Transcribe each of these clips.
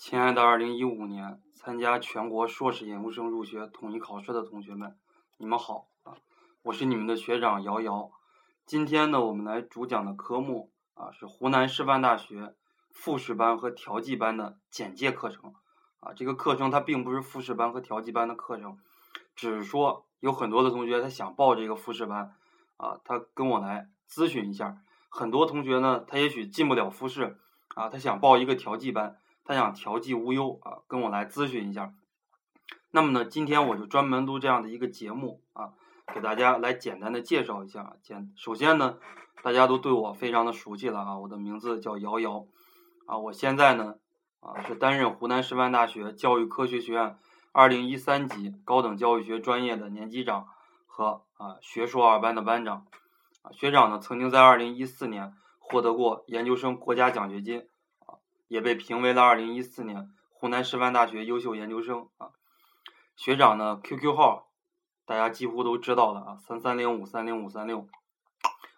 亲爱的2015年参加全国硕士研究生入学统一考试的同学们，你们好啊！我是你们的学长瑶瑶。今天呢，我们来主讲的科目啊是湖南师范大学复试班和调剂班的简介课程啊。这个课程它并不是复试班和调剂班的课程，只是说有很多的同学他想报这个复试班啊，他跟我来咨询一下。很多同学呢，他也许进不了复试啊，他想报一个调剂班。他想调剂无忧啊，跟我来咨询一下。那么呢，今天我就专门录这样的一个节目啊，给大家来简单的介绍一下。简首先呢，大家都对我非常的熟悉了啊，我的名字叫瑶瑶啊，我现在呢啊是担任湖南师范大学教育科学学院二零一三级高等教育学专业的年级长和啊学硕二班的班长啊。学长呢曾经在二零一四年获得过研究生国家奖学金。也被评为了二零一四年湖南师范大学优秀研究生啊。学长呢，QQ 号大家几乎都知道了啊，三三零五三零五三六。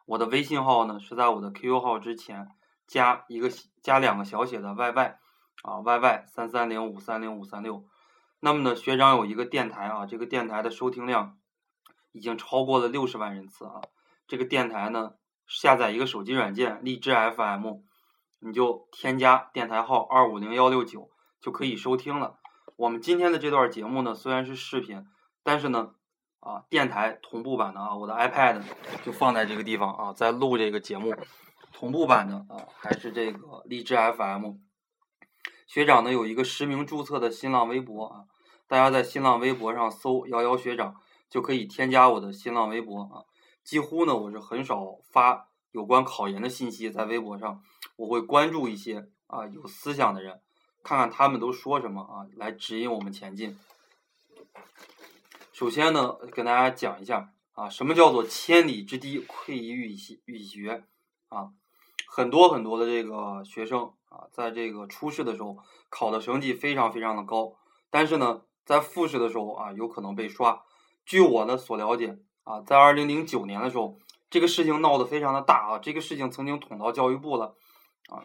我的微信号呢是在我的 QQ 号之前加一个加两个小写的 YY 啊，YY 三三零五三零五三六。那么呢，学长有一个电台啊，这个电台的收听量已经超过了六十万人次啊。这个电台呢，下载一个手机软件荔枝 FM。你就添加电台号二五零幺六九就可以收听了。我们今天的这段节目呢，虽然是视频，但是呢，啊，电台同步版的啊，我的 iPad 就放在这个地方啊，在录这个节目。同步版的啊，还是这个荔枝 FM。学长呢有一个实名注册的新浪微博啊，大家在新浪微博上搜“瑶瑶学长”就可以添加我的新浪微博啊。几乎呢，我是很少发。有关考研的信息，在微博上我会关注一些啊有思想的人，看看他们都说什么啊，来指引我们前进。首先呢，跟大家讲一下啊，什么叫做千里之堤溃于蚁穴啊？很多很多的这个学生啊，在这个初试的时候考的成绩非常非常的高，但是呢，在复试的时候啊，有可能被刷。据我呢所了解啊，在二零零九年的时候。这个事情闹得非常的大啊！这个事情曾经捅到教育部了啊。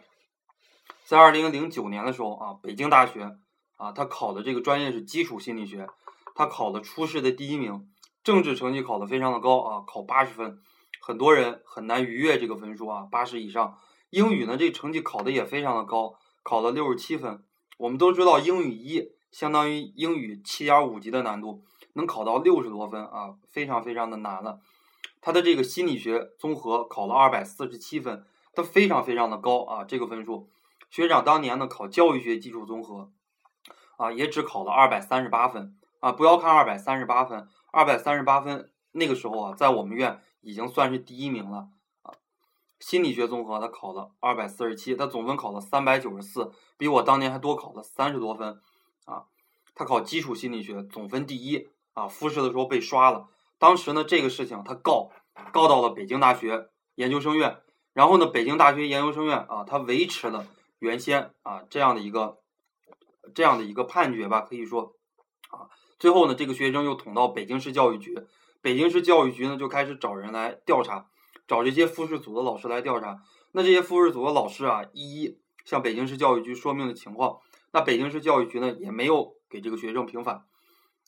在二零零九年的时候啊，北京大学啊，他考的这个专业是基础心理学，他考的初试的第一名，政治成绩考得非常的高啊，考八十分，很多人很难逾越这个分数啊，八十以上。英语呢，这成绩考的也非常的高，考了六十七分。我们都知道，英语一相当于英语七点五级的难度，能考到六十多分啊，非常非常的难了。他的这个心理学综合考了二百四十七分，他非常非常的高啊，这个分数。学长当年呢考教育学基础综合，啊也只考了二百三十八分啊。不要看二百三十八分，二百三十八分那个时候啊，在我们院已经算是第一名了啊。心理学综合他考了二百四十七，他总分考了三百九十四，比我当年还多考了三十多分啊。他考基础心理学总分第一啊，复试的时候被刷了。当时呢，这个事情他告告到了北京大学研究生院，然后呢，北京大学研究生院啊，他维持了原先啊这样的一个这样的一个判决吧，可以说啊，最后呢，这个学生又捅到北京市教育局，北京市教育局呢就开始找人来调查，找这些复试组的老师来调查。那这些复试组的老师啊，一一向北京市教育局说明了情况，那北京市教育局呢也没有给这个学生平反。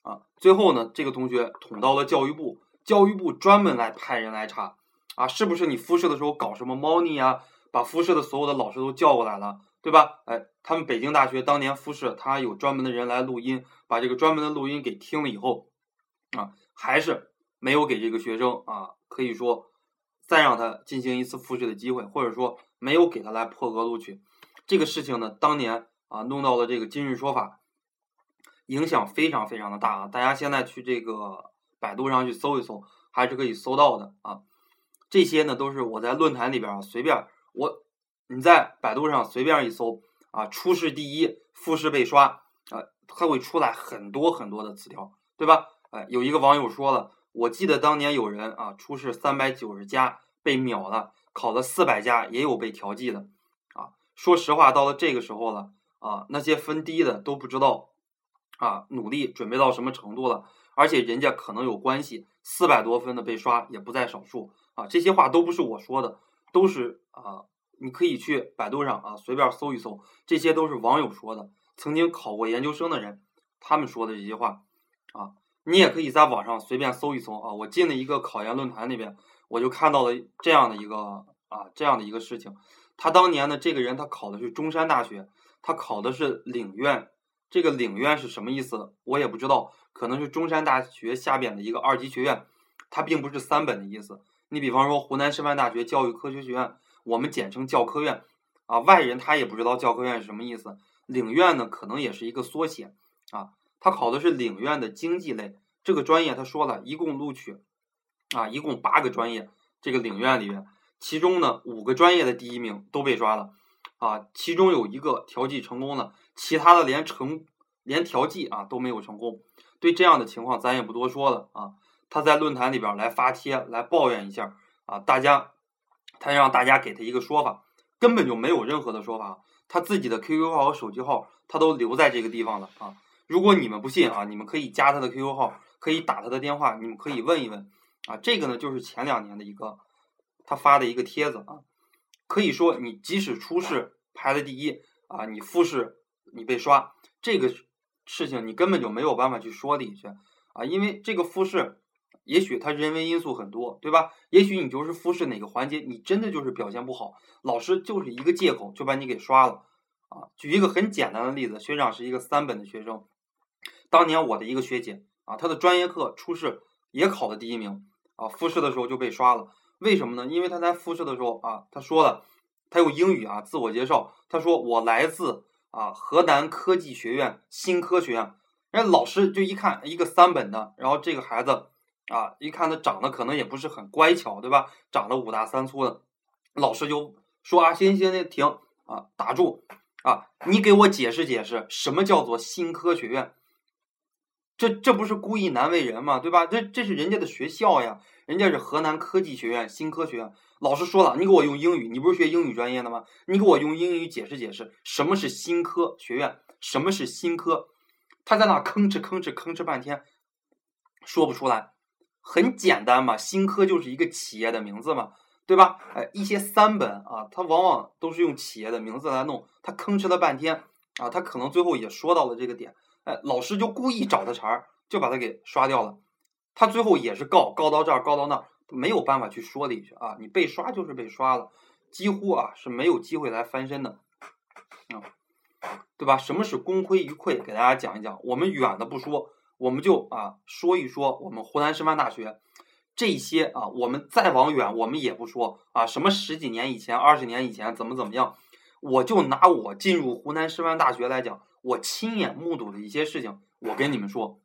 啊，最后呢，这个同学捅到了教育部，教育部专门来派人来查，啊，是不是你复试的时候搞什么猫腻啊？把复试的所有的老师都叫过来了，对吧？哎，他们北京大学当年复试，他有专门的人来录音，把这个专门的录音给听了以后，啊，还是没有给这个学生啊，可以说再让他进行一次复试的机会，或者说没有给他来破格录取。这个事情呢，当年啊，弄到了这个今日说法。影响非常非常的大啊！大家现在去这个百度上去搜一搜，还是可以搜到的啊。这些呢都是我在论坛里边啊随便我你在百度上随便一搜啊，初试第一，复试被刷啊，它会出来很多很多的词条，对吧？哎，有一个网友说了，我记得当年有人啊，初试三百九十加被秒了，考了四百加也有被调剂的啊。说实话，到了这个时候了啊，那些分低的都不知道。啊，努力准备到什么程度了？而且人家可能有关系，四百多分的被刷也不在少数啊。这些话都不是我说的，都是啊，你可以去百度上啊随便搜一搜，这些都是网友说的。曾经考过研究生的人，他们说的这些话啊，你也可以在网上随便搜一搜啊。我进了一个考研论坛那边，我就看到了这样的一个啊这样的一个事情。他当年呢，这个人他考的是中山大学，他考的是领院。这个领院是什么意思？我也不知道，可能是中山大学下边的一个二级学院，它并不是三本的意思。你比方说湖南师范大学教育科学学院，我们简称教科院，啊，外人他也不知道教科院是什么意思。领院呢，可能也是一个缩写，啊，他考的是领院的经济类这个专业，他说了一共录取，啊，一共八个专业，这个领院里面，其中呢五个专业的第一名都被抓了。啊，其中有一个调剂成功了，其他的连成连调剂啊都没有成功。对这样的情况，咱也不多说了啊。他在论坛里边来发帖来抱怨一下啊，大家他让大家给他一个说法，根本就没有任何的说法。他自己的 QQ 号和手机号他都留在这个地方了啊。如果你们不信啊，你们可以加他的 QQ 号，可以打他的电话，你们可以问一问啊。这个呢，就是前两年的一个他发的一个帖子啊。可以说，你即使初试排了第一啊，你复试你被刷，这个事情你根本就没有办法去说理去啊，因为这个复试，也许他人为因素很多，对吧？也许你就是复试哪个环节，你真的就是表现不好，老师就是一个借口就把你给刷了啊。举一个很简单的例子，学长是一个三本的学生，当年我的一个学姐啊，她的专业课初试也考了第一名啊，复试的时候就被刷了。为什么呢？因为她在复试的时候啊，她说了，她用英语啊自我介绍，她说我来自啊河南科技学院新科学院。人家老师就一看一个三本的，然后这个孩子啊一看他长得可能也不是很乖巧，对吧？长得五大三粗的，老师就说啊，行行行，停啊，打住啊，你给我解释解释什么叫做新科学院。这这不是故意难为人吗？对吧？这这是人家的学校呀，人家是河南科技学院新科学院。老师说了，你给我用英语，你不是学英语专业的吗？你给我用英语解释解释什么是新科学院，什么是新科。他在那吭哧吭哧吭哧半天，说不出来。很简单嘛，新科就是一个企业的名字嘛，对吧？哎，一些三本啊，他往往都是用企业的名字来弄。他吭哧了半天啊，他可能最后也说到了这个点。哎，老师就故意找他茬儿，就把他给刷掉了。他最后也是告，告到这儿，告到那儿，没有办法去说理去啊！你被刷就是被刷了，几乎啊是没有机会来翻身的，啊，对吧？什么是功亏一篑？给大家讲一讲。我们远的不说，我们就啊说一说我们湖南师范大学这些啊。我们再往远，我们也不说啊。什么十几年以前、二十年以前怎么怎么样？我就拿我进入湖南师范大学来讲。我亲眼目睹的一些事情，我跟你们说，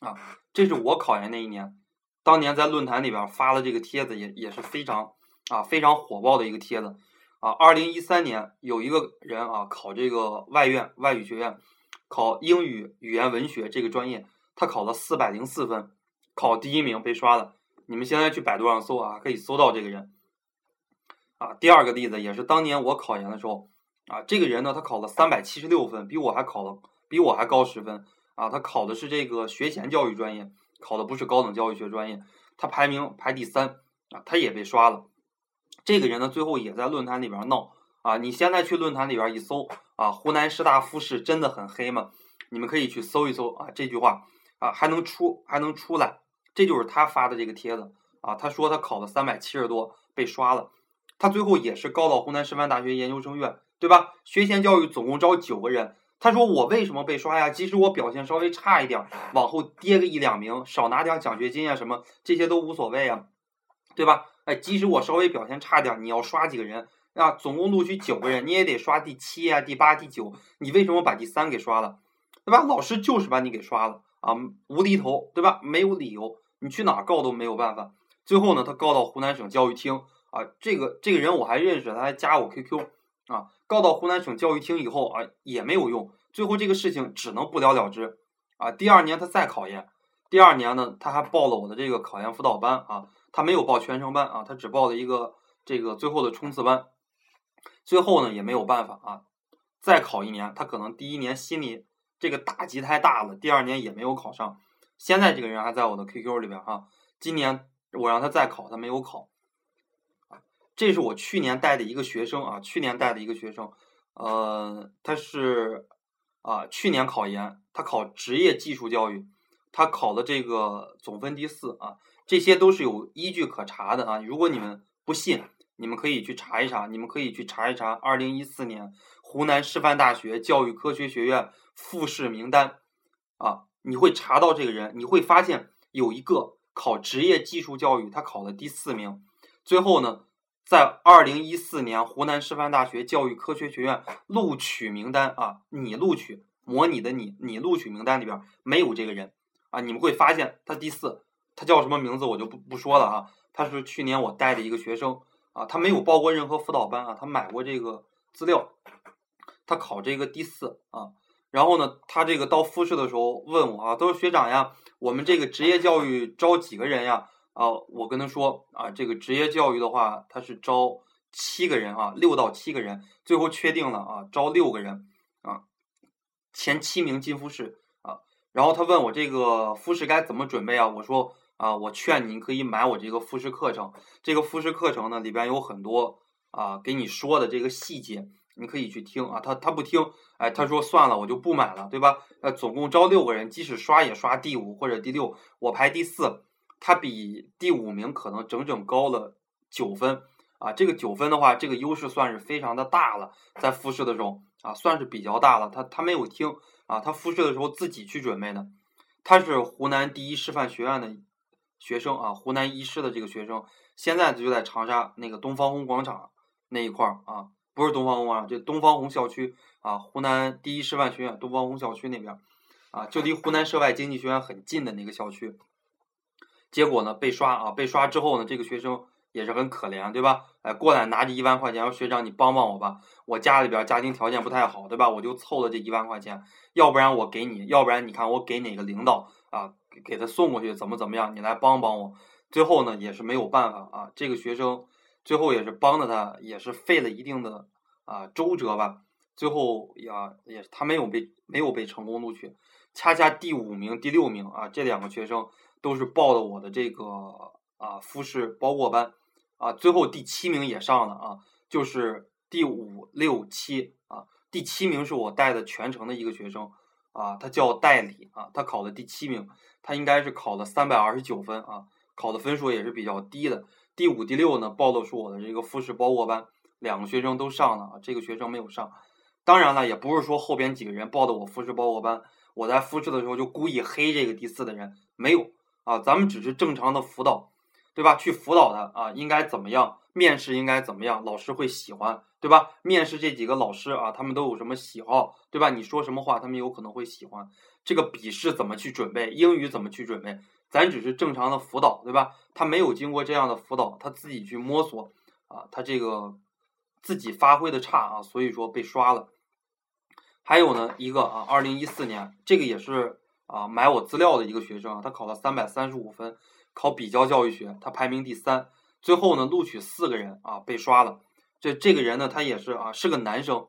啊，这是我考研那一年，当年在论坛里边发了这个帖子，也也是非常啊非常火爆的一个帖子，啊，二零一三年有一个人啊考这个外院外语学院，考英语语言文学这个专业，他考了四百零四分，考第一名被刷了。你们现在去百度上搜啊，可以搜到这个人。啊，第二个例子也是当年我考研的时候。啊，这个人呢，他考了三百七十六分，比我还考了，比我还高十分。啊，他考的是这个学前教育专业，考的不是高等教育学专业。他排名排第三，啊，他也被刷了。这个人呢，最后也在论坛里边闹。啊，你现在去论坛里边一搜，啊，湖南师大复试真的很黑吗？你们可以去搜一搜啊，这句话啊，还能出还能出来，这就是他发的这个帖子。啊，他说他考了三百七十多，被刷了。他最后也是告到湖南师范大学研究生院。对吧？学前教育总共招九个人。他说我为什么被刷呀？即使我表现稍微差一点，往后跌个一两名，少拿点奖学金啊什么，这些都无所谓啊，对吧？哎，即使我稍微表现差点，你要刷几个人啊？总共录取九个人，你也得刷第七啊、第八、第九。你为什么把第三给刷了？对吧？老师就是把你给刷了啊，无厘头，对吧？没有理由，你去哪告都没有办法。最后呢，他告到湖南省教育厅啊，这个这个人我还认识，他还加我 QQ。啊，告到湖南省教育厅以后啊，也没有用，最后这个事情只能不了了之。啊，第二年他再考研，第二年呢，他还报了我的这个考研辅导班啊，他没有报全程班啊，他只报了一个这个最后的冲刺班。最后呢，也没有办法啊，再考一年，他可能第一年心里这个打击太大了，第二年也没有考上。现在这个人还在我的 QQ 里边哈，今年我让他再考，他没有考。这是我去年带的一个学生啊，去年带的一个学生，呃，他是啊，去年考研他考职业技术教育，他考的这个总分第四啊，这些都是有依据可查的啊。如果你们不信，你们可以去查一查，你们可以去查一查二零一四年湖南师范大学教育科学学院复试名单啊，你会查到这个人，你会发现有一个考职业技术教育，他考了第四名，最后呢。在二零一四年湖南师范大学教育科学学院录取名单啊，你录取模拟的你，你录取名单里边没有这个人啊，你们会发现他第四，他叫什么名字我就不不说了啊，他是去年我带的一个学生啊，他没有报过任何辅导班啊，他买过这个资料，他考这个第四啊，然后呢，他这个到复试的时候问我啊，都是学长呀，我们这个职业教育招几个人呀？啊，我跟他说啊，这个职业教育的话，他是招七个人啊，六到七个人，最后确定了啊，招六个人啊，前七名进复试啊。然后他问我这个复试该怎么准备啊？我说啊，我劝你可以买我这个复试课程，这个复试课程呢里边有很多啊给你说的这个细节，你可以去听啊。他他不听，哎，他说算了，我就不买了，对吧？呃，总共招六个人，即使刷也刷第五或者第六，我排第四。他比第五名可能整整高了九分啊！这个九分的话，这个优势算是非常的大了。在复试的时候啊，算是比较大了。他他没有听啊，他复试的时候自己去准备的。他是湖南第一师范学院的学生啊，湖南一师的这个学生，现在就在长沙那个东方红广场那一块儿啊，不是东方红广场，就东方红校区啊，湖南第一师范学院东方红校区那边啊，就离湖南涉外经济学院很近的那个校区。结果呢，被刷啊！被刷之后呢，这个学生也是很可怜，对吧？哎，过来拿着一万块钱，说学长你帮帮我吧，我家里边家庭条件不太好，对吧？我就凑了这一万块钱，要不然我给你，要不然你看我给哪个领导啊，给他送过去，怎么怎么样，你来帮帮我。最后呢，也是没有办法啊，这个学生最后也是帮着他，也是费了一定的啊周折吧。最后呀，也他没有被没有被成功录取，恰恰第五名、第六名啊，这两个学生。都是报的我的这个啊复试包过班啊，最后第七名也上了啊，就是第五六七啊，第七名是我带的全程的一个学生啊，他叫代理啊，他考的第七名，他应该是考了三百二十九分啊，考的分数也是比较低的。第五第六呢报的是我的这个复试包过班，两个学生都上了啊，这个学生没有上。当然了，也不是说后边几个人报的我复试包过班，我在复试的时候就故意黑这个第四的人，没有。啊，咱们只是正常的辅导，对吧？去辅导他啊，应该怎么样？面试应该怎么样？老师会喜欢，对吧？面试这几个老师啊，他们都有什么喜好，对吧？你说什么话，他们有可能会喜欢。这个笔试怎么去准备？英语怎么去准备？咱只是正常的辅导，对吧？他没有经过这样的辅导，他自己去摸索啊，他这个自己发挥的差啊，所以说被刷了。还有呢，一个啊，二零一四年这个也是。啊，买我资料的一个学生啊，他考了三百三十五分，考比较教育学，他排名第三。最后呢，录取四个人啊，被刷了。这这个人呢，他也是啊，是个男生。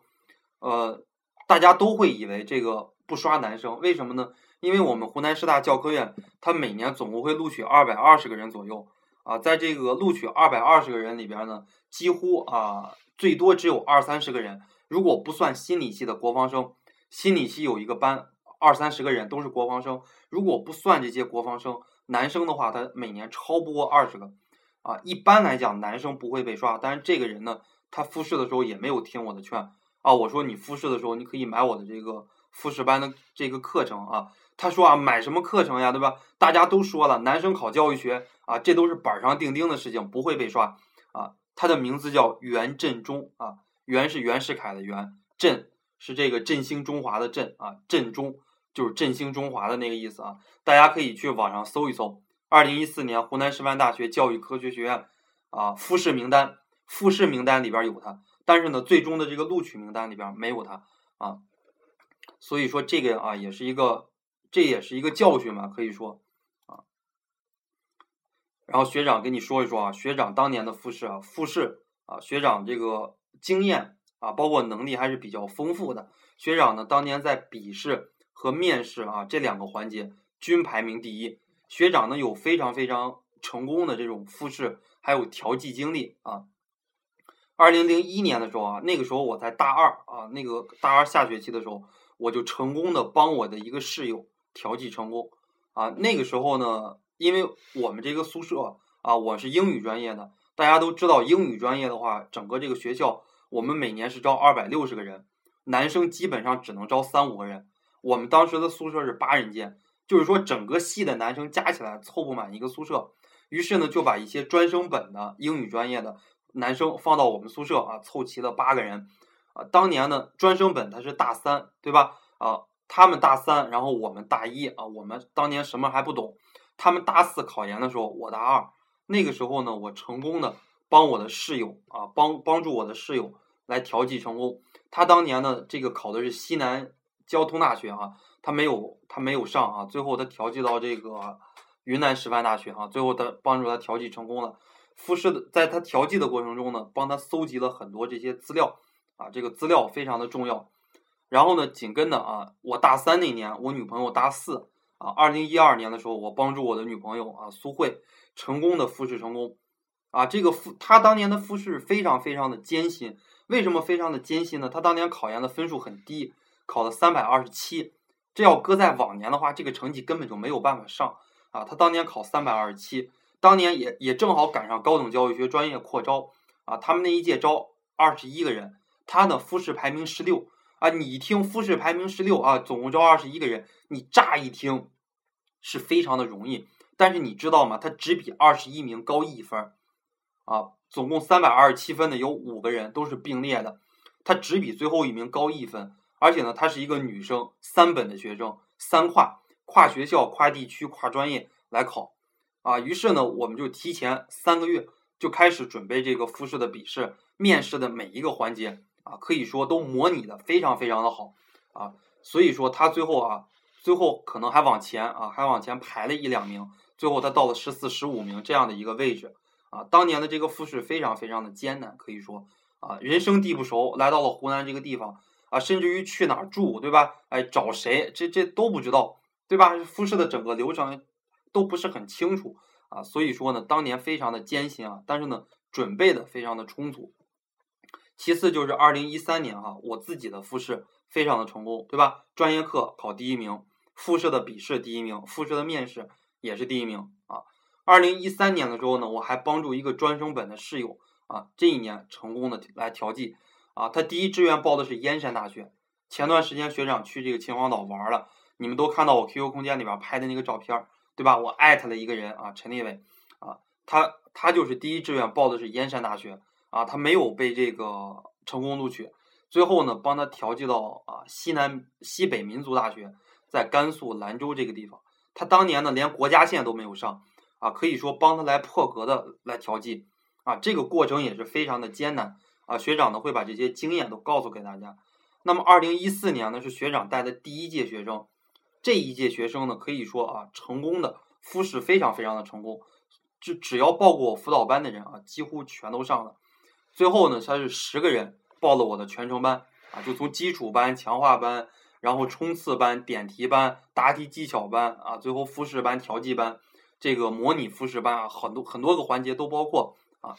呃，大家都会以为这个不刷男生，为什么呢？因为我们湖南师大教科院，他每年总共会录取二百二十个人左右啊，在这个录取二百二十个人里边呢，几乎啊，最多只有二三十个人。如果不算心理系的国防生，心理系有一个班。二三十个人都是国防生，如果不算这些国防生，男生的话，他每年超不过二十个，啊，一般来讲男生不会被刷，但是这个人呢，他复试的时候也没有听我的劝，啊，我说你复试的时候你可以买我的这个复试班的这个课程啊，他说啊，买什么课程呀，对吧？大家都说了，男生考教育学啊，这都是板上钉钉的事情，不会被刷，啊，他的名字叫袁振中啊，袁是袁世凯的袁，振是这个振兴中华的振啊，振中。就是振兴中华的那个意思啊！大家可以去网上搜一搜，二零一四年湖南师范大学教育科学学院啊复试名单，复试名单里边有他，但是呢，最终的这个录取名单里边没有他啊。所以说这个啊也是一个，这也是一个教训嘛，可以说啊。然后学长跟你说一说啊，学长当年的复试啊，复试啊，学长这个经验啊，包括能力还是比较丰富的。学长呢，当年在笔试。和面试啊这两个环节均排名第一，学长呢有非常非常成功的这种复试还有调剂经历啊。二零零一年的时候啊，那个时候我在大二啊，那个大二下学期的时候，我就成功的帮我的一个室友调剂成功。啊，那个时候呢，因为我们这个宿舍啊，我是英语专业的，大家都知道英语专业的话，整个这个学校我们每年是招二百六十个人，男生基本上只能招三五个人。我们当时的宿舍是八人间，就是说整个系的男生加起来凑不满一个宿舍。于是呢，就把一些专升本的英语专业的男生放到我们宿舍啊，凑齐了八个人。啊，当年呢，专升本他是大三，对吧？啊，他们大三，然后我们大一啊，我们当年什么还不懂。他们大四考研的时候，我大二。那个时候呢，我成功的帮我的室友啊，帮帮助我的室友来调剂成功。他当年呢，这个考的是西南交通大学啊，他没有他没有上啊，最后他调剂到这个。云南师范大学啊，最后他帮助他调剂成功了。复试的，在他调剂的过程中呢，帮他搜集了很多这些资料啊，这个资料非常的重要。然后呢，紧跟的啊，我大三那年，我女朋友大四啊，二零一二年的时候，我帮助我的女朋友啊苏慧成功的复试成功啊。这个复他当年的复试非常非常的艰辛，为什么非常的艰辛呢？他当年考研的分数很低，考了三百二十七，这要搁在往年的话，这个成绩根本就没有办法上。啊，他当年考三百二十七，当年也也正好赶上高等教育学专业扩招，啊，他们那一届招二十一个人，他呢复试排名十六，啊，你一听复试排名十六啊，总共招二十一个人，你乍一听是非常的容易，但是你知道吗？他只比二十一名高一分，啊，总共三百二十七分的有五个人都是并列的，他只比最后一名高一分，而且呢，她是一个女生，三本的学生，三跨。跨学校、跨地区、跨专业来考，啊，于是呢，我们就提前三个月就开始准备这个复试的笔试、面试的每一个环节，啊，可以说都模拟的非常非常的好，啊，所以说他最后啊，最后可能还往前啊，还往前排了一两名，最后他到了十四、十五名这样的一个位置，啊，当年的这个复试非常非常的艰难，可以说啊，人生地不熟，来到了湖南这个地方，啊，甚至于去哪儿住，对吧？哎，找谁，这这都不知道。对吧？复试的整个流程都不是很清楚啊，所以说呢，当年非常的艰辛啊，但是呢，准备的非常的充足。其次就是二零一三年哈，我自己的复试非常的成功，对吧？专业课考第一名，复试的笔试第一名，复试的面试也是第一名啊。二零一三年的时候呢，我还帮助一个专升本的室友啊，这一年成功的来调剂啊，他第一志愿报的是燕山大学。前段时间学长去这个秦皇岛玩了。你们都看到我 QQ 空间里边拍的那个照片，对吧？我艾特了一个人啊，陈立伟啊，他他就是第一志愿报的是燕山大学啊，他没有被这个成功录取，最后呢帮他调剂到啊西南西北民族大学，在甘肃兰州这个地方，他当年呢连国家线都没有上啊，可以说帮他来破格的来调剂啊，这个过程也是非常的艰难啊，学长呢会把这些经验都告诉给大家。那么二零一四年呢是学长带的第一届学生。这一届学生呢，可以说啊，成功的复试非常非常的成功，就只要报过我辅导班的人啊，几乎全都上了。最后呢，他是十个人报了我的全程班啊，就从基础班、强化班，然后冲刺班、点题班、答题技巧班啊，最后复试班、调剂班，这个模拟复试班啊，很多很多个环节都包括啊，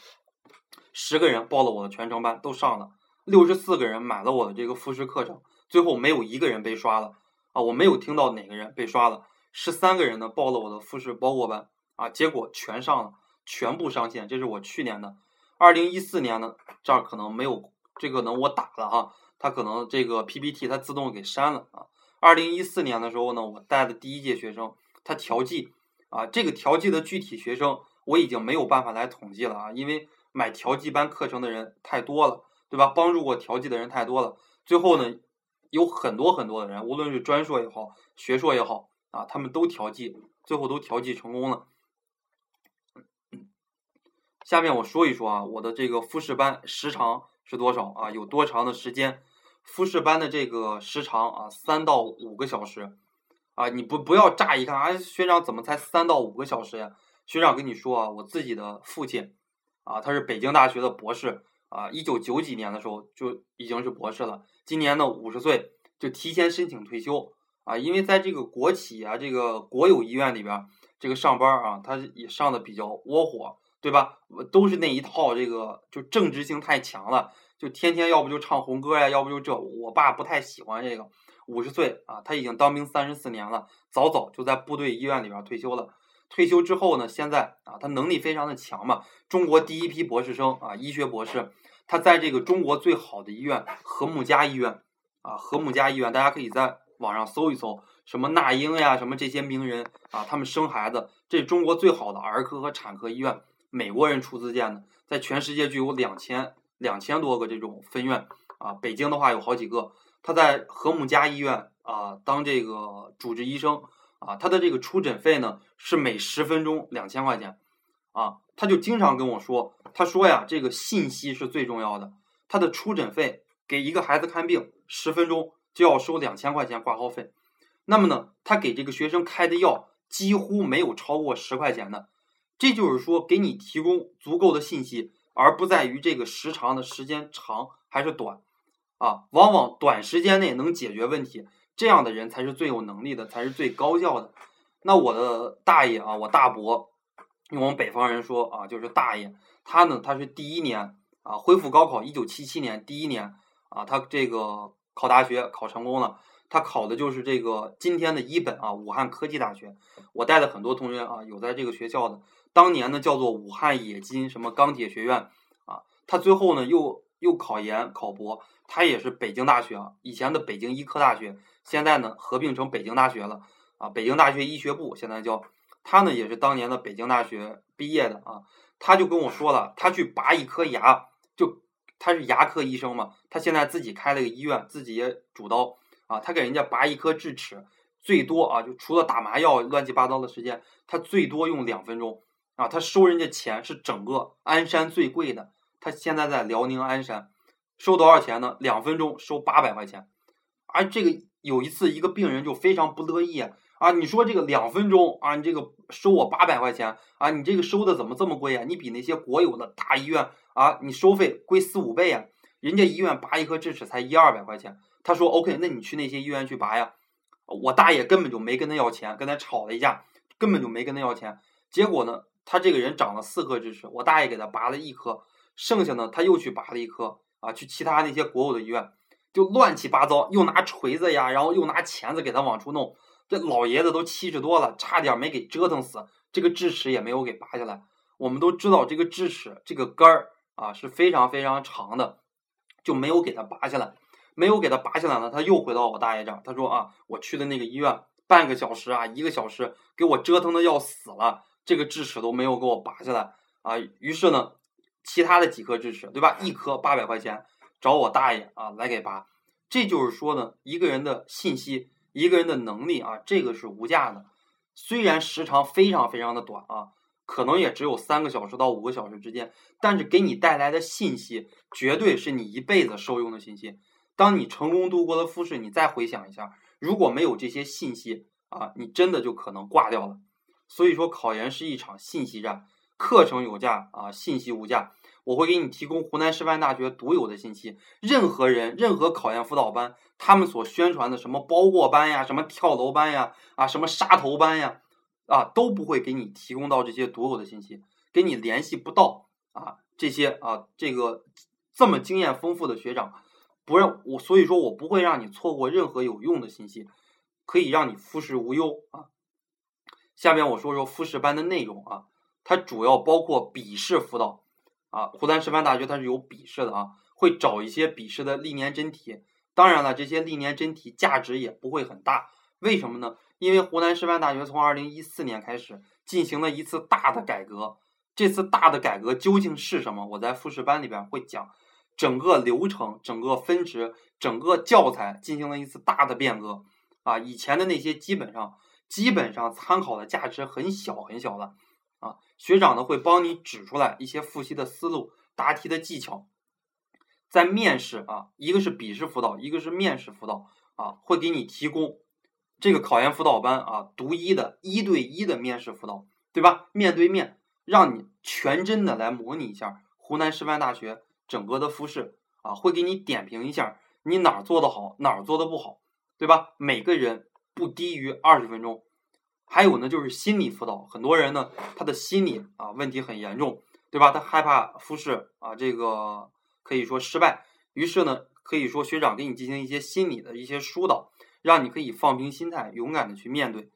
十个人报了我的全程班都上了，六十四个人买了我的这个复试课程，最后没有一个人被刷了。啊，我没有听到哪个人被刷了，十三个人呢报了我的复试包过班啊，结果全上了，全部上线。这是我去年的，二零一四年呢这儿可能没有这个呢，我打了哈，他可能这个 PPT 它自动给删了啊。二零一四年的时候呢，我带的第一届学生他调剂啊，这个调剂的具体学生我已经没有办法来统计了啊，因为买调剂班课程的人太多了，对吧？帮助过调剂的人太多了，最后呢。有很多很多的人，无论是专硕也好，学硕也好，啊，他们都调剂，最后都调剂成功了。下面我说一说啊，我的这个复试班时长是多少啊？有多长的时间？复试班的这个时长啊，三到五个小时。啊，你不不要乍一看，啊，学长怎么才三到五个小时呀？学长跟你说啊，我自己的父亲，啊，他是北京大学的博士。啊，一九九几年的时候就已经是博士了，今年呢五十岁就提前申请退休啊，因为在这个国企啊，这个国有医院里边这个上班啊，他也上的比较窝火，对吧？都是那一套，这个就政治性太强了，就天天要不就唱红歌呀，要不就这。我爸不太喜欢这个，五十岁啊，他已经当兵三十四年了，早早就在部队医院里边退休了。退休之后呢，现在啊，他能力非常的强嘛，中国第一批博士生啊，医学博士，他在这个中国最好的医院和睦家医院啊，和睦家医院，大家可以在网上搜一搜，什么那英呀，什么这些名人啊，他们生孩子，这是中国最好的儿科和产科医院，美国人出资建的，在全世界具有两千两千多个这种分院啊，北京的话有好几个，他在和睦家医院啊当这个主治医生。啊，他的这个出诊费呢是每十分钟两千块钱，啊，他就经常跟我说，他说呀，这个信息是最重要的。他的出诊费给一个孩子看病十分钟就要收两千块钱挂号费，那么呢，他给这个学生开的药几乎没有超过十块钱的，这就是说给你提供足够的信息，而不在于这个时长的时间长还是短，啊，往往短时间内能解决问题。这样的人才是最有能力的，才是最高效的。那我的大爷啊，我大伯，用我们北方人说啊，就是大爷。他呢，他是第一年啊，恢复高考，一九七七年第一年啊，他这个考大学考成功了。他考的就是这个今天的一本啊，武汉科技大学。我带的很多同学啊，有在这个学校的，当年呢叫做武汉冶金什么钢铁学院啊。他最后呢又又考研考博，他也是北京大学啊，以前的北京医科大学。现在呢，合并成北京大学了啊，北京大学医学部现在叫他呢，也是当年的北京大学毕业的啊。他就跟我说了，他去拔一颗牙，就他是牙科医生嘛，他现在自己开了个医院，自己也主刀啊。他给人家拔一颗智齿，最多啊，就除了打麻药乱七八糟的时间，他最多用两分钟啊。他收人家钱是整个鞍山最贵的，他现在在辽宁鞍山，收多少钱呢？两分钟收八百块钱，而这个。有一次，一个病人就非常不乐意啊！你说这个两分钟啊，你这个收我八百块钱啊，你这个收的怎么这么贵啊？你比那些国有的大医院啊，你收费贵四五倍啊！人家医院拔一颗智齿才一二百块钱。他说：“OK，那你去那些医院去拔呀。”我大爷根本就没跟他要钱，跟他吵了一架，根本就没跟他要钱。结果呢，他这个人长了四颗智齿，我大爷给他拔了一颗，剩下呢他又去拔了一颗啊，去其他那些国有的医院。就乱七八糟，又拿锤子呀，然后又拿钳子给他往出弄。这老爷子都七十多了，差点没给折腾死。这个智齿也没有给拔下来。我们都知道，这个智齿这个根儿啊是非常非常长的，就没有给他拔下来。没有给他拔下来呢，他又回到我大爷这儿。他说啊，我去的那个医院，半个小时啊，一个小时，给我折腾的要死了，这个智齿都没有给我拔下来啊。于是呢，其他的几颗智齿，对吧？一颗八百块钱。找我大爷啊来给拔，这就是说呢，一个人的信息，一个人的能力啊，这个是无价的。虽然时长非常非常的短啊，可能也只有三个小时到五个小时之间，但是给你带来的信息，绝对是你一辈子受用的信息。当你成功度过了复试，你再回想一下，如果没有这些信息啊，你真的就可能挂掉了。所以说，考研是一场信息战，课程有价啊，信息无价。我会给你提供湖南师范大学独有的信息。任何人、任何考研辅导班，他们所宣传的什么包过班呀、什么跳楼班呀、啊什么杀头班呀，啊都不会给你提供到这些独有的信息，给你联系不到啊这些啊这个这么经验丰富的学长，不让我，所以说我不会让你错过任何有用的信息，可以让你复试无忧啊。下面我说说复试班的内容啊，它主要包括笔试辅导。啊，湖南师范大学它是有笔试的啊，会找一些笔试的历年真题。当然了，这些历年真题价值也不会很大。为什么呢？因为湖南师范大学从二零一四年开始进行了一次大的改革。这次大的改革究竟是什么？我在复试班里边会讲，整个流程、整个分值、整个教材进行了一次大的变革。啊，以前的那些基本上基本上参考的价值很小很小了。啊，学长呢会帮你指出来一些复习的思路、答题的技巧，在面试啊，一个是笔试辅导，一个是面试辅导啊，会给你提供这个考研辅导班啊，独一的一对一的面试辅导，对吧？面对面，让你全真的来模拟一下湖南师范大学整个的复试啊，会给你点评一下你哪儿做的好，哪儿做的不好，对吧？每个人不低于二十分钟。还有呢，就是心理辅导。很多人呢，他的心理啊问题很严重，对吧？他害怕复试啊，这个可以说失败。于是呢，可以说学长给你进行一些心理的一些疏导，让你可以放平心态，勇敢的去面对。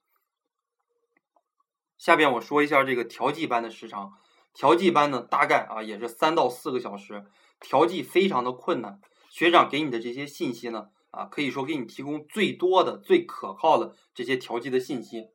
下边我说一下这个调剂班的时长，调剂班呢大概啊也是三到四个小时，调剂非常的困难。学长给你的这些信息呢啊可以说给你提供最多的、最可靠的这些调剂的信息。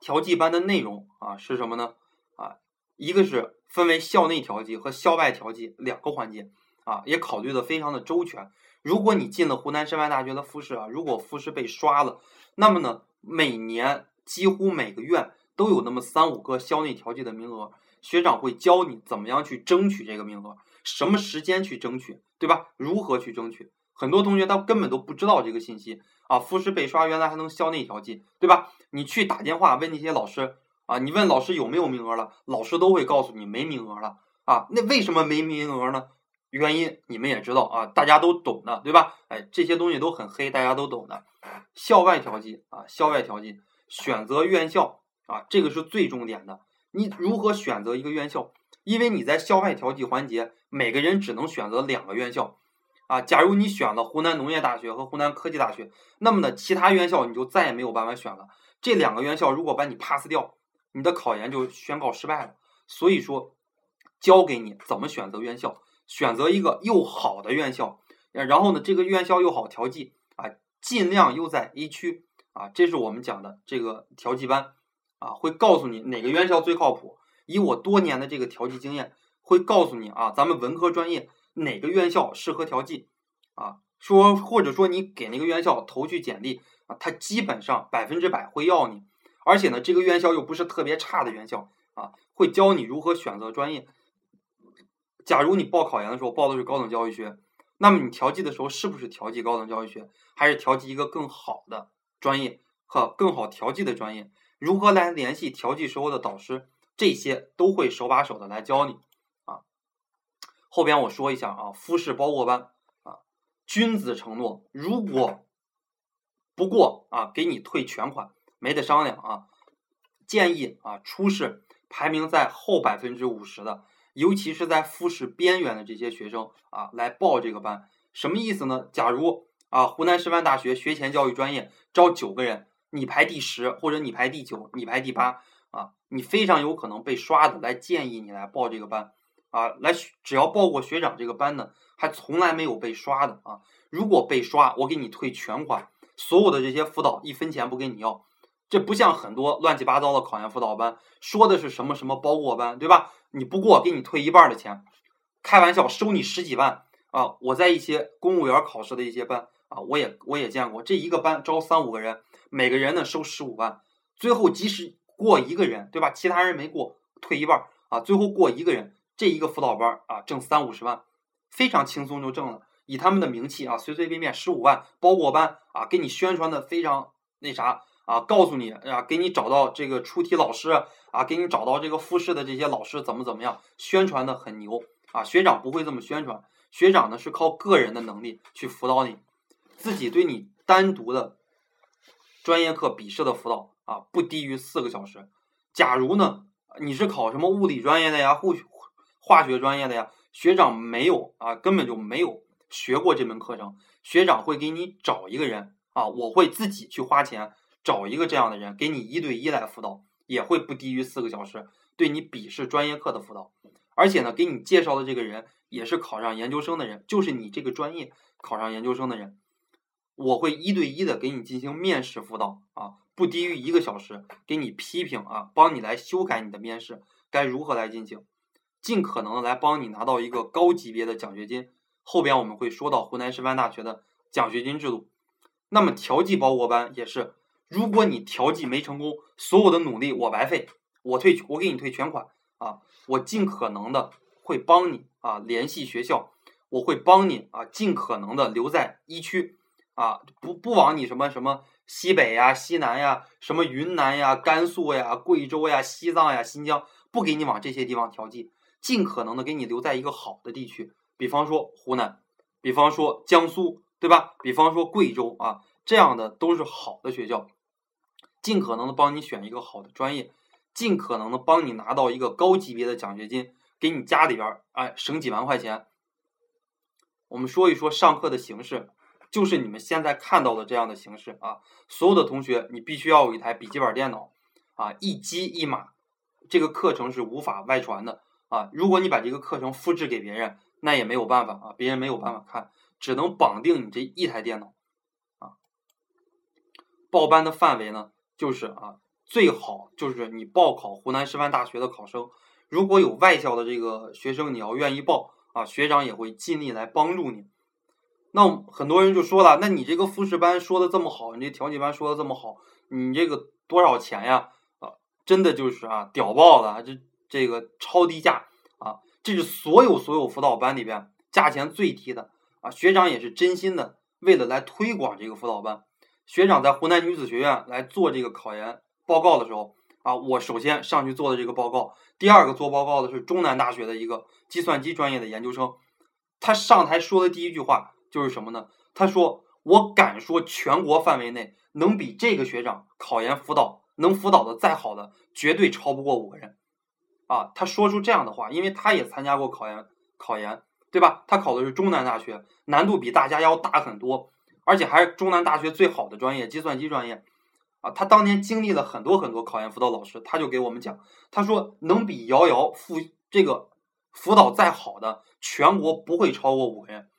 调剂班的内容啊是什么呢？啊，一个是分为校内调剂和校外调剂两个环节啊，也考虑的非常的周全。如果你进了湖南师范大学的复试啊，如果复试被刷了，那么呢，每年几乎每个院都有那么三五个校内调剂的名额，学长会教你怎么样去争取这个名额，什么时间去争取，对吧？如何去争取？很多同学他根本都不知道这个信息啊，复试被刷原来还能校内调剂，对吧？你去打电话问那些老师啊，你问老师有没有名额了，老师都会告诉你没名额了啊。那为什么没名额呢？原因你们也知道啊，大家都懂的，对吧？哎，这些东西都很黑，大家都懂的。校外调剂啊，校外调剂，选择院校啊，这个是最重点的。你如何选择一个院校？因为你在校外调剂环节，每个人只能选择两个院校啊。假如你选了湖南农业大学和湖南科技大学，那么呢，其他院校你就再也没有办法选了。这两个院校如果把你 pass 掉，你的考研就宣告失败了。所以说，教给你怎么选择院校。选择一个又好的院校，然后呢，这个院校又好调剂啊，尽量又在 A 区啊，这是我们讲的这个调剂班啊，会告诉你哪个院校最靠谱。以我多年的这个调剂经验，会告诉你啊，咱们文科专业哪个院校适合调剂啊，说或者说你给那个院校投去简历啊，他基本上百分之百会要你，而且呢，这个院校又不是特别差的院校啊，会教你如何选择专业。假如你报考研的时候报的是高等教育学，那么你调剂的时候是不是调剂高等教育学，还是调剂一个更好的专业和更好调剂的专业？如何来联系调剂时候的导师？这些都会手把手的来教你啊。后边我说一下啊，复试包过班啊，君子承诺，如果不过啊，给你退全款，没得商量啊。建议啊，初试排名在后百分之五十的。尤其是在复试边缘的这些学生啊，来报这个班，什么意思呢？假如啊，湖南师范大学学前教育专业招九个人，你排第十，或者你排第九，你排第八，你非常有可能被刷的。来建议你来报这个班啊，来只要报过学长这个班的，还从来没有被刷的啊。如果被刷，我给你退全款，所有的这些辅导一分钱不跟你要。这不像很多乱七八糟的考研辅导班，说的是什么什么包过班，对吧？你不过给你退一半的钱，开玩笑收你十几万啊！我在一些公务员考试的一些班啊，我也我也见过，这一个班招三五个人，每个人呢收十五万，最后即使过一个人，对吧？其他人没过，退一半啊，最后过一个人，这一个辅导班啊挣三五十万，非常轻松就挣了。以他们的名气啊，随随便便十五万包过班啊，给你宣传的非常那啥。啊，告诉你啊，给你找到这个出题老师啊，给你找到这个复试的这些老师怎么怎么样，宣传的很牛啊。学长不会这么宣传，学长呢是靠个人的能力去辅导你，自己对你单独的专业课笔试的辅导啊，不低于四个小时。假如呢你是考什么物理专业的呀，化化学专业的呀，学长没有啊，根本就没有学过这门课程，学长会给你找一个人啊，我会自己去花钱。找一个这样的人给你一对一来辅导，也会不低于四个小时，对你笔试专业课的辅导。而且呢，给你介绍的这个人也是考上研究生的人，就是你这个专业考上研究生的人，我会一对一的给你进行面试辅导啊，不低于一个小时，给你批评啊，帮你来修改你的面试该如何来进行，尽可能的来帮你拿到一个高级别的奖学金。后边我们会说到湖南师范大学的奖学金制度，那么调剂包过班也是。如果你调剂没成功，所有的努力我白费，我退我给你退全款啊！我尽可能的会帮你啊联系学校，我会帮你啊尽可能的留在一区啊，不不往你什么什么西北呀、西南呀、什么云南呀、甘肃呀、贵州呀、西藏呀、新疆，不给你往这些地方调剂，尽可能的给你留在一个好的地区，比方说湖南，比方说江苏，对吧？比方说贵州啊，这样的都是好的学校。尽可能的帮你选一个好的专业，尽可能的帮你拿到一个高级别的奖学金，给你家里边儿哎省几万块钱。我们说一说上课的形式，就是你们现在看到的这样的形式啊。所有的同学，你必须要有一台笔记本电脑啊，一机一码，这个课程是无法外传的啊。如果你把这个课程复制给别人，那也没有办法啊，别人没有办法看，只能绑定你这一台电脑啊。报班的范围呢，就是啊，最好就是你报考湖南师范大学的考生，如果有外校的这个学生，你要愿意报。啊，学长也会尽力来帮助你。那很多人就说了，那你这个复试班说的这么好，你这调剂班说的这么好，你这个多少钱呀？啊，真的就是啊，屌爆了！这这个超低价啊，这是所有所有辅导班里边价钱最低的啊。学长也是真心的，为了来推广这个辅导班。学长在湖南女子学院来做这个考研报告的时候。啊，我首先上去做的这个报告，第二个做报告的是中南大学的一个计算机专业的研究生，他上台说的第一句话就是什么呢？他说：“我敢说，全国范围内能比这个学长考研辅导能辅导的再好的，绝对超不过五个人。”啊，他说出这样的话，因为他也参加过考研，考研对吧？他考的是中南大学，难度比大家要大很多，而且还是中南大学最好的专业——计算机专业。啊，他当年经历了很多很多考研辅导老师，他就给我们讲，他说能比瑶瑶辅这个辅导再好的，全国不会超过五个人。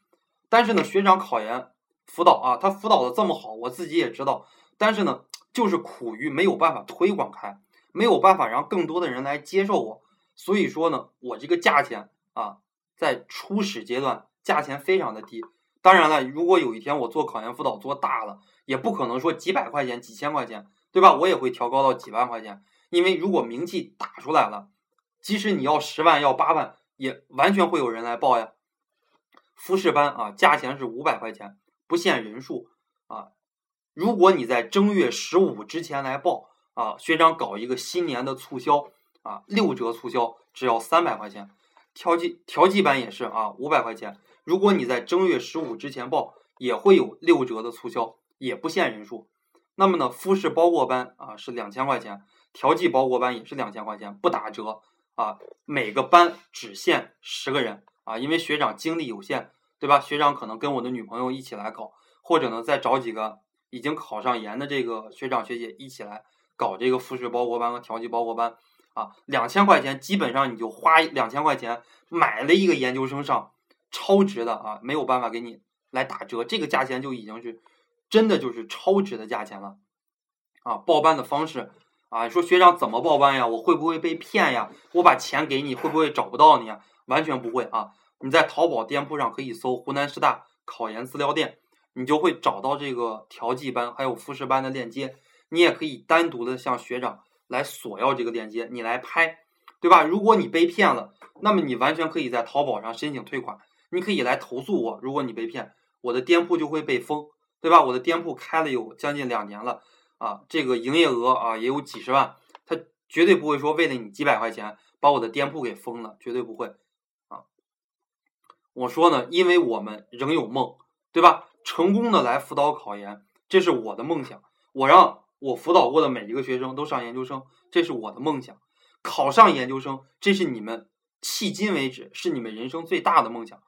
但是呢，学长考研辅导啊，他辅导的这么好，我自己也知道。但是呢，就是苦于没有办法推广开，没有办法让更多的人来接受我。所以说呢，我这个价钱啊，在初始阶段价钱非常的低。当然了，如果有一天我做考研辅导做大了，也不可能说几百块钱、几千块钱，对吧？我也会调高到几万块钱，因为如果名气打出来了，即使你要十万、要八万，也完全会有人来报呀。复试班啊，价钱是五百块钱，不限人数啊。如果你在正月十五之前来报啊，学长搞一个新年的促销啊，六折促销，只要三百块钱。调剂调剂班也是啊，五百块钱。如果你在正月十五之前报，也会有六折的促销，也不限人数。那么呢，复试包过班啊是两千块钱，调剂包过班也是两千块钱，不打折啊。每个班只限十个人啊，因为学长精力有限，对吧？学长可能跟我的女朋友一起来搞，或者呢再找几个已经考上研的这个学长学姐一起来搞这个复试包过班和调剂包过班啊。两千块钱基本上你就花两千块钱买了一个研究生上。超值的啊，没有办法给你来打折，这个价钱就已经是真的就是超值的价钱了啊！报班的方式啊，说学长怎么报班呀？我会不会被骗呀？我把钱给你会不会找不到你呀？完全不会啊！你在淘宝店铺上可以搜湖南师大考研资料店，你就会找到这个调剂班还有复试班的链接。你也可以单独的向学长来索要这个链接，你来拍，对吧？如果你被骗了，那么你完全可以在淘宝上申请退款。你可以来投诉我，如果你被骗，我的店铺就会被封，对吧？我的店铺开了有将近两年了，啊，这个营业额啊也有几十万，他绝对不会说为了你几百块钱把我的店铺给封了，绝对不会，我说呢，因为我们仍有梦，对吧？成功的来辅导考研，这是我的梦想，我让我辅导过的每一个学生都上研究生，这是我的梦想，考上研究生，这是你们迄今为止是你们人生最大的梦想。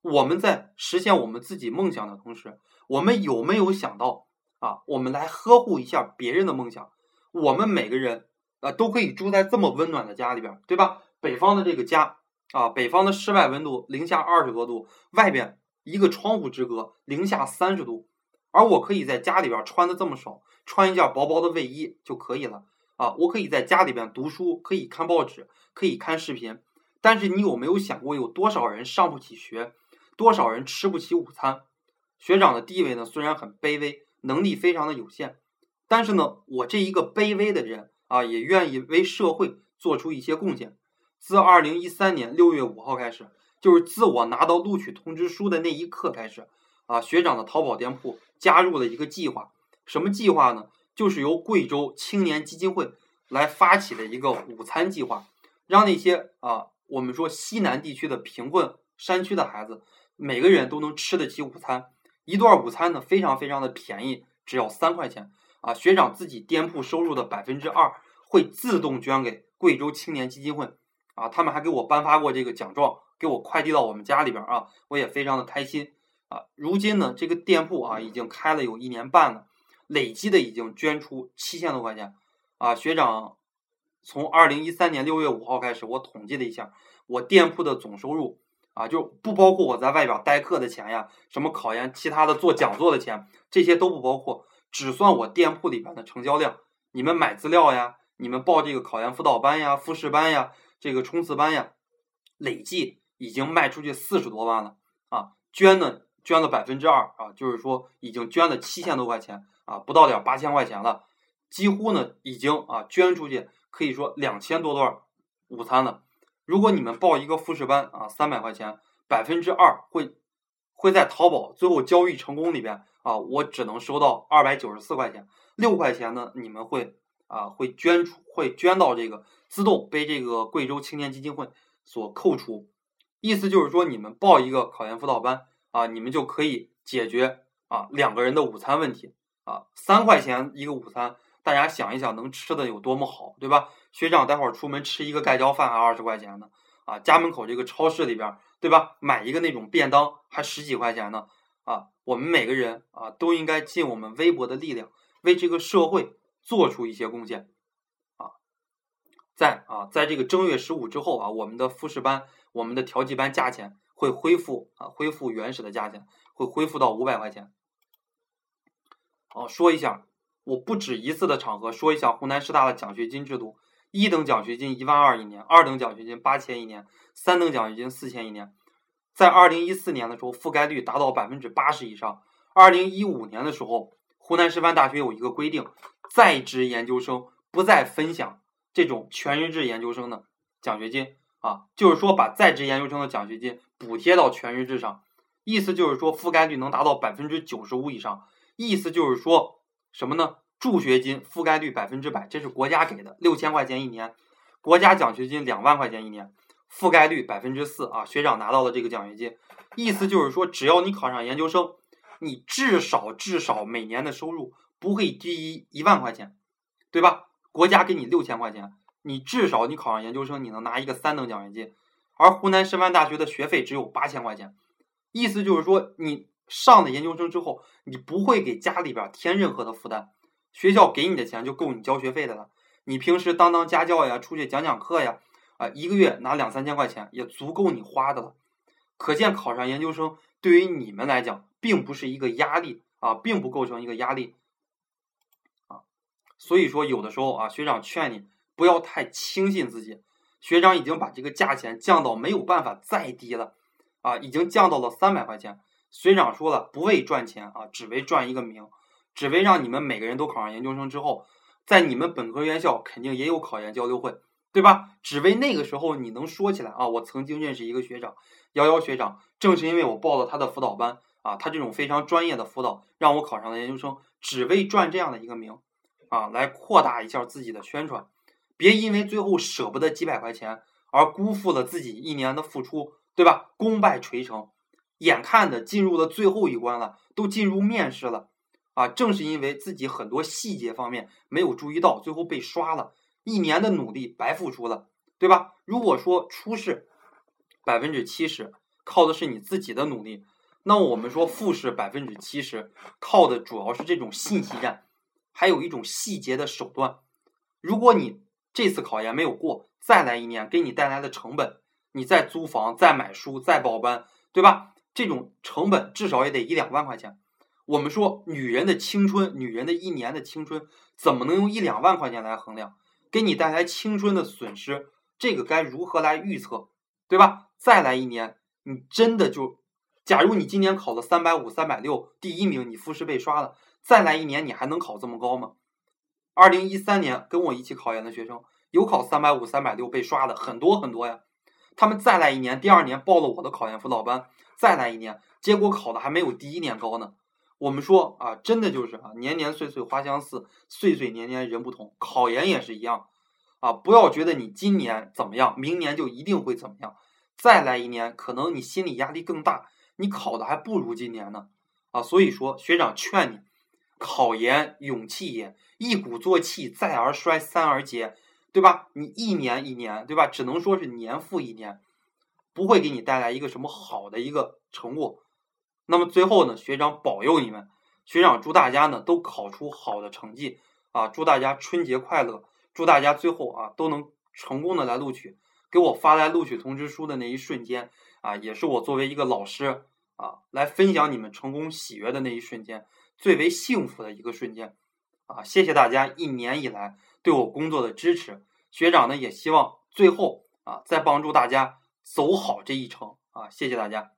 我们在实现我们自己梦想的同时，我们有没有想到啊？我们来呵护一下别人的梦想。我们每个人啊都可以住在这么温暖的家里边，对吧？北方的这个家啊，北方的室外温度零下二十多度，外边一个窗户之隔零下三十度，而我可以在家里边穿的这么少，穿一件薄薄的卫衣就可以了啊。我可以在家里边读书，可以看报纸，可以看视频。但是你有没有想过，有多少人上不起学？多少人吃不起午餐？学长的地位呢？虽然很卑微，能力非常的有限，但是呢，我这一个卑微的人啊，也愿意为社会做出一些贡献。自二零一三年六月五号开始，就是自我拿到录取通知书的那一刻开始，啊，学长的淘宝店铺加入了一个计划。什么计划呢？就是由贵州青年基金会来发起的一个午餐计划，让那些啊，我们说西南地区的贫困山区的孩子。每个人都能吃得起午餐，一段午餐呢非常非常的便宜，只要三块钱啊！学长自己店铺收入的百分之二会自动捐给贵州青年基金会啊，他们还给我颁发过这个奖状，给我快递到我们家里边啊，我也非常的开心啊。如今呢，这个店铺啊已经开了有一年半了，累计的已经捐出七千多块钱啊。学长从二零一三年六月五号开始，我统计了一下，我店铺的总收入啊，就不包括我在外边代课的钱呀，什么考研、其他的做讲座的钱，这些都不包括，只算我店铺里边的成交量。你们买资料呀，你们报这个考研辅导班呀、复试班呀、这个冲刺班呀，累计已经卖出去四十多万了啊！捐呢，捐了百分之二啊，就是说已经捐了七千多块钱啊，不到点八千块钱了，几乎呢已经啊捐出去，可以说两千多段午餐了。如果你们报一个复试班啊，三百块钱，百分之二会会在淘宝最后交易成功里边啊，我只能收到二百九十四块钱。六块钱呢，你们会啊会捐出，会捐到这个自动被这个贵州青年基金会所扣除，意思就是说你们报一个考研辅导班啊，你们就可以解决啊两个人的午餐问题啊，三块钱一个午餐，大家想一想能吃的有多么好，对吧？学长待会儿出门吃一个盖浇饭还二十块钱呢，啊，家门口这个超市里边，对吧？买一个那种便当还十几块钱呢，啊，我们每个人啊都应该尽我们微薄的力量。为这个社会做出一些贡献，在啊，在这个正月十五之后啊，我们的复试班、我们的调剂班价钱会恢复啊，恢复原始的价钱，会恢复到五百块钱。哦，说一下，我不止一次的场合说一下湖南师大的奖学金制度：一等奖学金一万二一年，二等奖学金八千一年，三等奖学金四千一年。在二零一四年的时候，覆盖率达到百分之八十以上；二零一五年的时候。湖南师范大学有一个规定，在职研究生不再分享这种全日制研究生的奖学金啊，就是说把在职研究生的奖学金补贴到全日制上，意思就是说覆盖率能达到百分之九十五以上，意思就是说什么呢？助学金覆盖率百分之百，这是国家给的六千块钱一年，国家奖学金两万块钱一年，覆盖率百分之四啊，学长拿到了这个奖学金，意思就是说只要你考上研究生。你至少至少每年的收入不会低于一万块钱，对吧？国家给你六千块钱，你至少你考上研究生，你能拿一个三等奖学金。而湖南师范大学的学费只有八千块钱，意思就是说，你上了研究生之后，你不会给家里边添任何的负担，学校给你的钱就够你交学费的了。你平时当当家教呀，出去讲讲课呀，啊，一个月拿两三千块钱也足够你花的了。可见考上研究生对于你们来讲。并不是一个压力啊，并不构成一个压力，所以说有的时候啊，学长劝你不要太轻信自己。学长已经把这个价钱降到没有办法再低了啊，已经降到了三百块钱。学长说了，不为赚钱啊，只为赚一个名，只为让你们每个人都考上研究生之后，在你们本科院校肯定也有考研交流会，对吧？只为那个时候你能说起来啊，我曾经认识一个学长，幺幺学长，正是因为我报了他的辅导班。啊，他这种非常专业的辅导，让我考上了研究生，只为赚这样的一个名，啊，来扩大一下自己的宣传，别因为最后舍不得几百块钱而辜负了自己一年的付出，对吧？功败垂成，眼看的进入了最后一关了，都进入面试了，啊，正是因为自己很多细节方面没有注意到，最后被刷了，一年的努力白付出了，对吧？如果说初试百分之七十靠的是你自己的努力。那我们说复试百分之七十，靠的主要是这种信息战，还有一种细节的手段。如果你这次考研没有过，再来一年给你带来的成本，你再租房、再买书、再报班，对吧？这种成本至少也得一两万块钱。我们说女人的青春，女人的一年的青春，怎么能用一两万块钱来衡量？给你带来青春的损失，这个该如何来预测，对吧？再来一年，你真的就。假如你今年考了三百五、三百六，第一名，你复试被刷了，再来一年，你还能考这么高吗？二零一三年跟我一起考研的学生，有考三百五、三百六被刷的很多很多呀。他们再来一年，第二年报了我的考研辅导班，再来一年，结果考的还没有第一年高呢。我们说啊，真的就是啊，年年岁岁花相似，岁岁年年人不同，考研也是一样啊。不要觉得你今年怎么样，明年就一定会怎么样。再来一年，可能你心理压力更大。你考的还不如今年呢，啊，所以说学长劝你，考研勇气也，一鼓作气，再而衰，三而竭，对吧？你一年一年，对吧？只能说是年复一年，不会给你带来一个什么好的一个成果。那么最后呢，学长保佑你们，学长祝大家呢都考出好的成绩啊！祝大家春节快乐！祝大家最后啊都能成功的来录取。给我发来录取通知书的那一瞬间啊，也是我作为一个老师啊来分享你们成功喜悦的那一瞬间，最为幸福的一个瞬间啊！谢谢大家一年以来对我工作的支持，学长呢也希望最后啊再帮助大家走好这一程啊！谢谢大家。